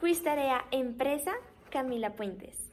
Quiz Tarea Empresa, Camila Puentes.